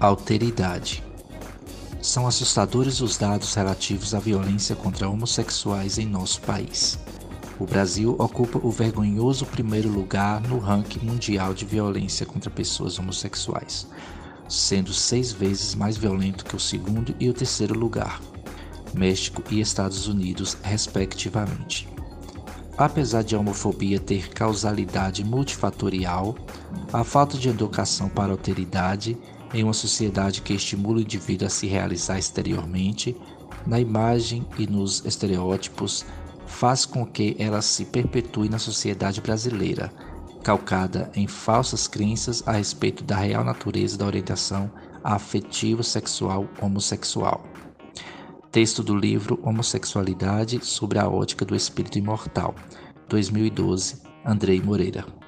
Alteridade. São assustadores os dados relativos à violência contra homossexuais em nosso país. O Brasil ocupa o vergonhoso primeiro lugar no ranking mundial de violência contra pessoas homossexuais, sendo seis vezes mais violento que o segundo e o terceiro lugar, México e Estados Unidos, respectivamente. Apesar de a homofobia ter causalidade multifatorial, a falta de educação para a alteridade em uma sociedade que estimula o indivíduo a se realizar exteriormente, na imagem e nos estereótipos, faz com que ela se perpetue na sociedade brasileira, calcada em falsas crenças a respeito da real natureza da orientação afetivo sexual homossexual. Texto do livro Homossexualidade sobre a ótica do espírito imortal, 2012, Andrei Moreira.